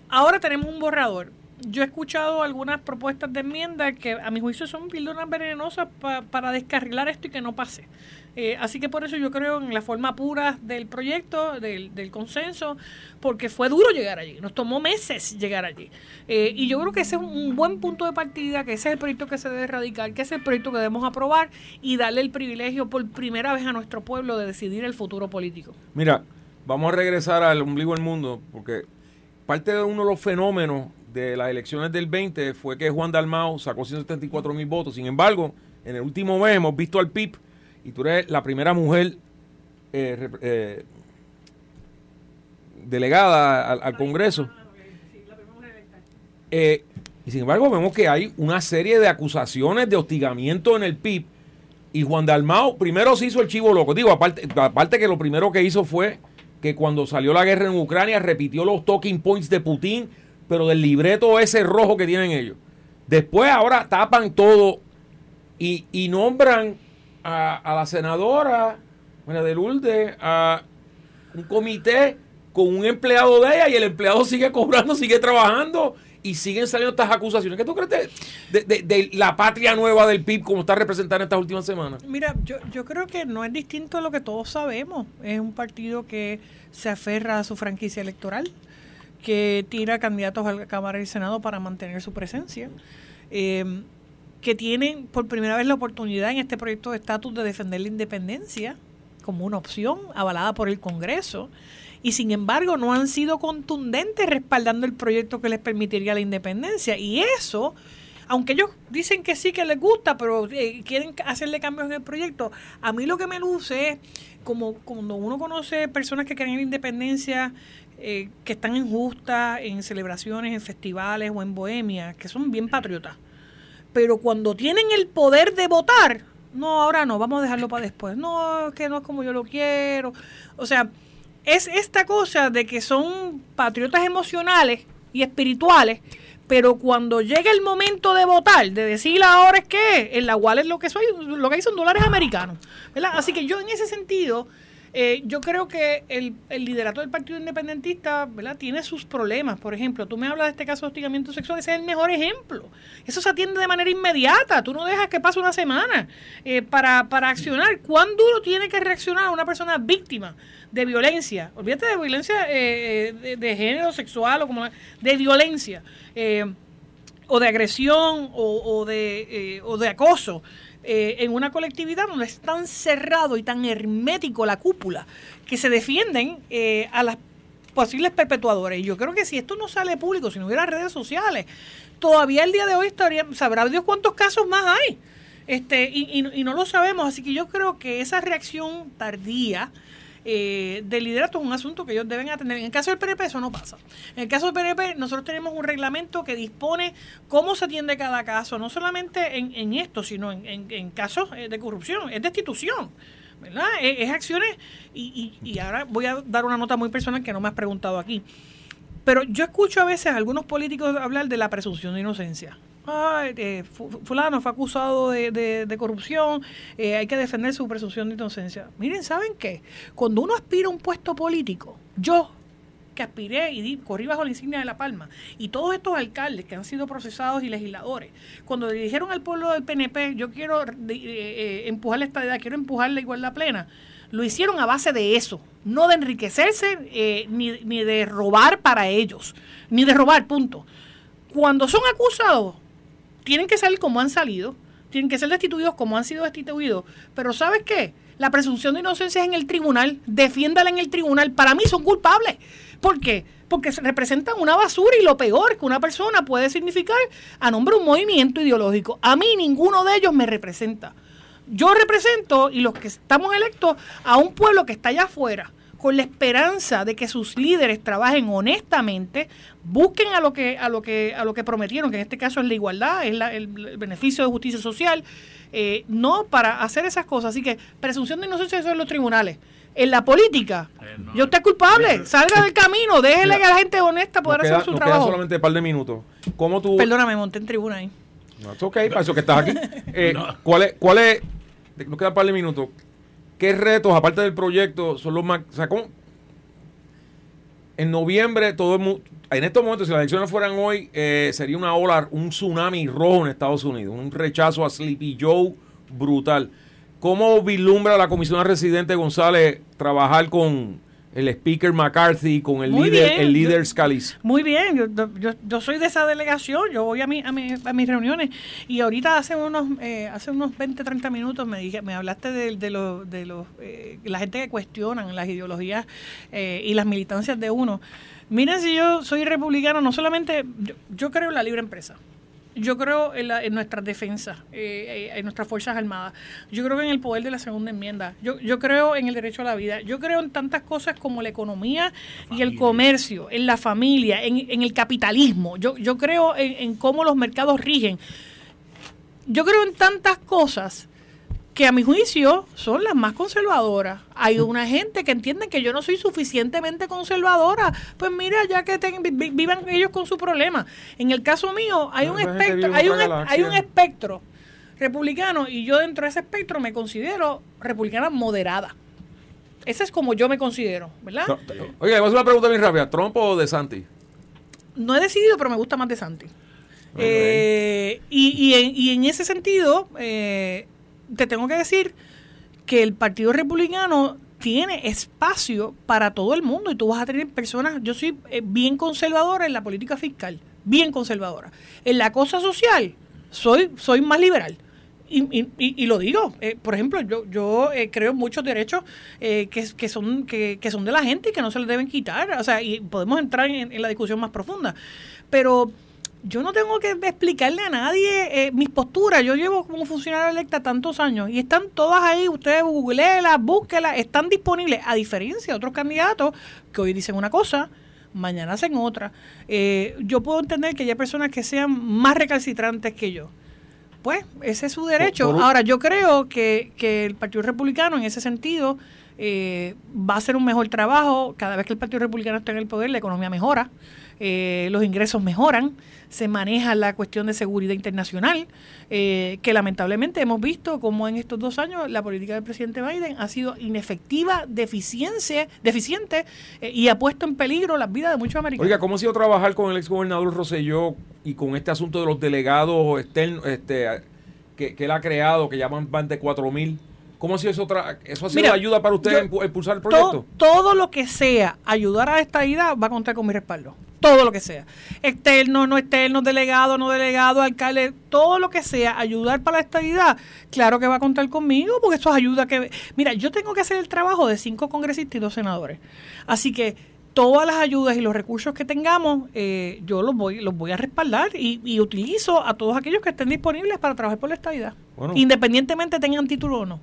ahora tenemos un borrador yo he escuchado algunas propuestas de enmienda que a mi juicio son píldoras venenosas para descarrilar esto y que no pase. Eh, así que por eso yo creo en la forma pura del proyecto, del, consenso, porque fue duro llegar allí, nos tomó meses llegar allí. Eh, y yo creo que ese es un buen punto de partida, que ese es el proyecto que se debe erradicar, que ese es el proyecto que debemos aprobar y darle el privilegio por primera vez a nuestro pueblo de decidir el futuro político. Mira, vamos a regresar al ombligo del mundo, porque parte de uno de los fenómenos de las elecciones del 20 fue que Juan Dalmao sacó 174 mil votos. Sin embargo, en el último mes hemos visto al PIB y tú eres la primera mujer eh, eh, delegada al, Congreso. Eh, y sin embargo, vemos que hay una serie de acusaciones de hostigamiento en el PIB. Y Juan Dalmao primero se hizo el chivo loco. Digo, aparte, aparte que lo primero que hizo fue que cuando salió la guerra en Ucrania repitió los talking points de Putin pero del libreto ese rojo que tienen ellos. Después ahora tapan todo y, nombran a, la senadora, bueno, de a un comité con un empleado de ella y el empleado sigue cobrando, sigue trabajando y siguen saliendo estas acusaciones. ¿Qué tú crees de, la patria nueva del PIB como está representada en estas últimas semanas? Mira, yo, yo creo que no es distinto a lo que todos sabemos. Es un partido que se aferra a su franquicia electoral que tira candidatos a la Cámara y Senado para mantener su presencia, eh, que tienen por primera vez la oportunidad en este proyecto de estatus de defender la independencia como una opción avalada por el Congreso y sin embargo no han sido contundentes respaldando el proyecto que les permitiría la independencia. Y eso, aunque ellos dicen que sí que les gusta, pero eh, quieren hacerle cambios en el proyecto, a mí lo que me luce es como cuando uno conoce personas que creen en la independencia, eh, que están en justa, en celebraciones, en festivales o en bohemia, que son bien patriotas. Pero cuando tienen el poder de votar, no, ahora no, vamos a dejarlo para después. No, que no es como yo lo quiero. O sea, es esta cosa de que son patriotas emocionales y espirituales, pero cuando llega el momento de votar, de decir ahora es que en la wallet lo que soy, lo que hay son dólares americanos, ¿verdad? Así que yo en ese sentido eh, yo creo que el, el, liderato del Partido Independentista ¿verdad? tiene sus problemas. Por ejemplo, tú me hablas de este caso de hostigamiento sexual, ese es el mejor ejemplo. Eso se atiende de manera inmediata, tú no dejas que pase una semana eh, para, para accionar. ¿Cuán duro tiene que reaccionar una persona víctima de violencia? Olvídate de violencia eh, de, género sexual o como de violencia. o de agresión o de, o de acoso. Eh, en una colectividad donde es tan cerrado y tan hermético la cúpula que se defienden eh, a las posibles perpetuadores. Y yo creo que si esto no sale público, si no hubiera redes sociales, todavía el día de hoy estaría, sabrá Dios cuántos casos más hay. Este, y, y no lo sabemos, así que yo creo que esa reacción tardía, eh, de liderato es un asunto que ellos deben atender. En el caso del PNP eso no pasa. En el caso del PNP nosotros tenemos un reglamento que dispone cómo se atiende cada caso, no solamente en, esto, sino en, casos eh, de corrupción, es destitución. ¿verdad? Es, acciones, y, y, y, ahora voy a dar una nota muy personal que no me has preguntado aquí. Pero yo escucho a veces a algunos políticos hablar de la presunción de inocencia eh, fulano fue acusado de, corrupción, eh, hay que defender su presunción de inocencia. Miren, ¿saben qué? Cuando uno aspira a un puesto político, yo que aspiré y corrí bajo la insignia de La Palma, y todos estos alcaldes que han sido procesados y legisladores, cuando le dijeron al pueblo del PNP, yo quiero eh, empujar la estabilidad, quiero empujar la igualdad plena, lo hicieron a base de eso, no de enriquecerse ni de robar para ellos, ni de robar, punto. Cuando son acusados, tienen que salir como han salido, tienen que ser destituidos como han sido destituidos. Pero ¿sabes qué? La presunción de inocencia es en el tribunal, defiéndala en el tribunal. Para mí son culpables. ¿Por qué? Porque representan una basura y lo peor que una persona puede significar a nombre de un movimiento ideológico. A mí ninguno de ellos me representa. Yo represento, y los que estamos electos, a un pueblo que está allá afuera, con la esperanza de que sus líderes trabajen honestamente, busquen a lo que a lo que a lo que prometieron, que en este caso es la igualdad, es el, beneficio de justicia social, eh, no para hacer esas cosas. Así que presunción de inocencia eso en los tribunales. En la política, eh, yo usted es culpable, salga del camino, déjele a la gente honesta poder hacer su trabajo. Queda solamente un par de minutos. ¿Cómo tú... Perdóname, monté en tribuna ahí. No, es ok, para eso que estás aquí. Eh, ¿Cuál es, cuál es, nos queda un par de minutos, ¿Qué retos, aparte del proyecto, son los más... ¿cómo? En noviembre, todo el en estos momentos, si las elecciones fueran hoy, eh, sería una ola, un tsunami rojo en Estados Unidos, un rechazo a Sleepy Joe brutal. ¿Cómo vislumbra la comisión residente González trabajar con el speaker McCarthy con el líder el líder Scalise. Muy bien, yo, yo, soy de esa delegación, yo voy a, mi, a, a mis reuniones y ahorita hace unos eh, hace unos 20, 30 minutos me dije me hablaste de, de los de los eh, la gente que cuestionan las ideologías eh, y las militancias de uno. Miren si yo soy republicano, no solamente yo, yo creo en la libre empresa yo creo en, la, en nuestras defensas, eh, en nuestras Fuerzas Armadas. Yo creo en el poder de la segunda enmienda. Yo, yo creo en el derecho a la vida. Yo creo en tantas cosas como la economía y el comercio, en la familia, en, en el capitalismo. Yo, yo creo en, en cómo los mercados rigen. Yo creo en tantas cosas que a mi juicio son las más conservadoras. Hay una gente que entiende que yo no soy suficientemente conservadora. Pues mira, ya que vivan ellos con su problema. En el caso mío, hay un espectro, hay un, hay un espectro republicano y yo dentro de ese espectro me considero republicana moderada. Ese es como yo me considero, ¿verdad? Oye, vamos a una pregunta muy rápida. ¿Trump o de Santi? No he decidido, pero me gusta más de Santi. Eh, y, y, en, y, en, ese sentido, eh, te tengo que decir que el Partido Republicano tiene espacio para todo el mundo y tú vas a tener personas, yo soy eh, bien conservadora en la política fiscal, bien conservadora. En la cosa social, soy, soy más liberal. y, y- lo digo, eh, por ejemplo, yo, yo eh, creo muchos derechos eh, que, que son, que, que son de la gente y que no se les deben quitar. O sea, y podemos entrar en, en la discusión más profunda. Pero yo no tengo que explicarle a nadie eh, mis posturas. Yo llevo como funcionario electa tantos años y están todas ahí. Ustedes googleenlas, búsquelas, están disponibles. A diferencia de otros candidatos que hoy dicen una cosa, mañana hacen otra. Eh, yo puedo entender que haya personas que sean más recalcitrantes que yo. Pues ese es su derecho. Por- por- Ahora, yo creo que, que el Partido Republicano en ese sentido eh, va a hacer un mejor trabajo. Cada vez que el Partido Republicano está en el poder, la economía mejora, eh, los ingresos mejoran, se maneja la cuestión de seguridad internacional, eh, que lamentablemente hemos visto como en estos dos años la política del presidente Biden ha sido inefectiva, deficiencia, deficiente eh, y ha puesto en peligro las vidas de muchos americanos. Oiga, ¿cómo ha sido trabajar con el exgobernador Rosselló y con este asunto de los delegados externos este, que, que él ha creado, que llaman van de 4 mil? ¿Cómo ha sido eso? ¿Eso ha sido Mira, ayuda para usted yo- pu- impulsar el To- proyecto? todo lo que sea ayudar a esta idea va a contar con mi respaldo. Todo lo que sea. Externo, no externo, delegado, no delegado, alcalde, todo lo que sea ayudar para la estabilidad, claro que va a contar conmigo, porque eso es ayuda que... Mira, yo tengo que hacer el trabajo de cinco congresistas y dos senadores. Así que todas las ayudas y los recursos que tengamos, eh, yo los voy, los voy a respaldar y, y utilizo a todos aquellos que estén disponibles para trabajar por la estabilidad, Bueno. independientemente tengan título o no.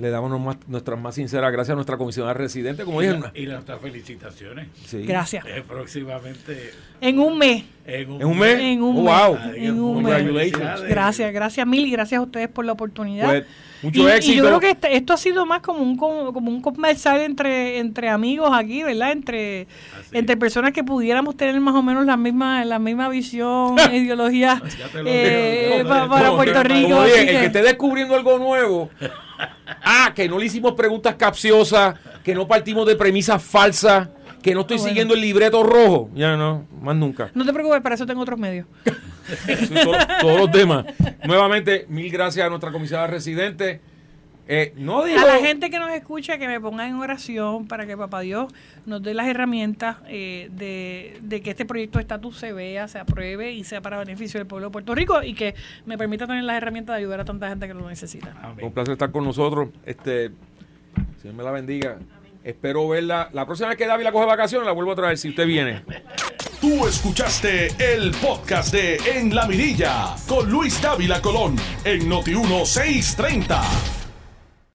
Le damos nuestras más sinceras gracias a nuestra comisionada residente. Como dije, Y nuestras felicitaciones. sí. Gracias. Eh, próximamente En un mes. en un, ¿En un mes? En un Oh, mes. wow. En un mes. Congratulations. Gracias, gracias mil y gracias a ustedes por la oportunidad. Pues, mucho y, y éxito. yo creo que este- esto ha sido más como un como, un conversar entre entre amigos aquí, ¿verdad? Entre Así entre personas que pudiéramos tener más o menos la misma la misma visión, ideología eh, digo. para Puerto Rico. como dije, el que esté descubriendo algo nuevo. Ah, que no le hicimos preguntas capciosas, que no partimos de premisas falsas, que no estoy Ah, bueno. siguiendo el libreto rojo. Ya no, más nunca. no te preocupes, para eso tengo otros medios. Todos los demás. Nuevamente, mil gracias a nuestra comisionada residente. Eh, no digo, A la gente que nos escucha, que me ponga en oración para que Papá Dios nos dé las herramientas eh, de, de que este proyecto de estatus se vea, se apruebe y sea para beneficio del pueblo de Puerto Rico y que me permita tener las herramientas de ayudar a tanta gente que lo necesita. Amén. un placer estar con nosotros. Este, Señor me la bendiga. Espero verla. La próxima vez que Dávila coge vacaciones, la vuelvo a traer si usted viene. Tú escuchaste el podcast de En la Mirilla con Luis Dávila Colón en Noti 1630.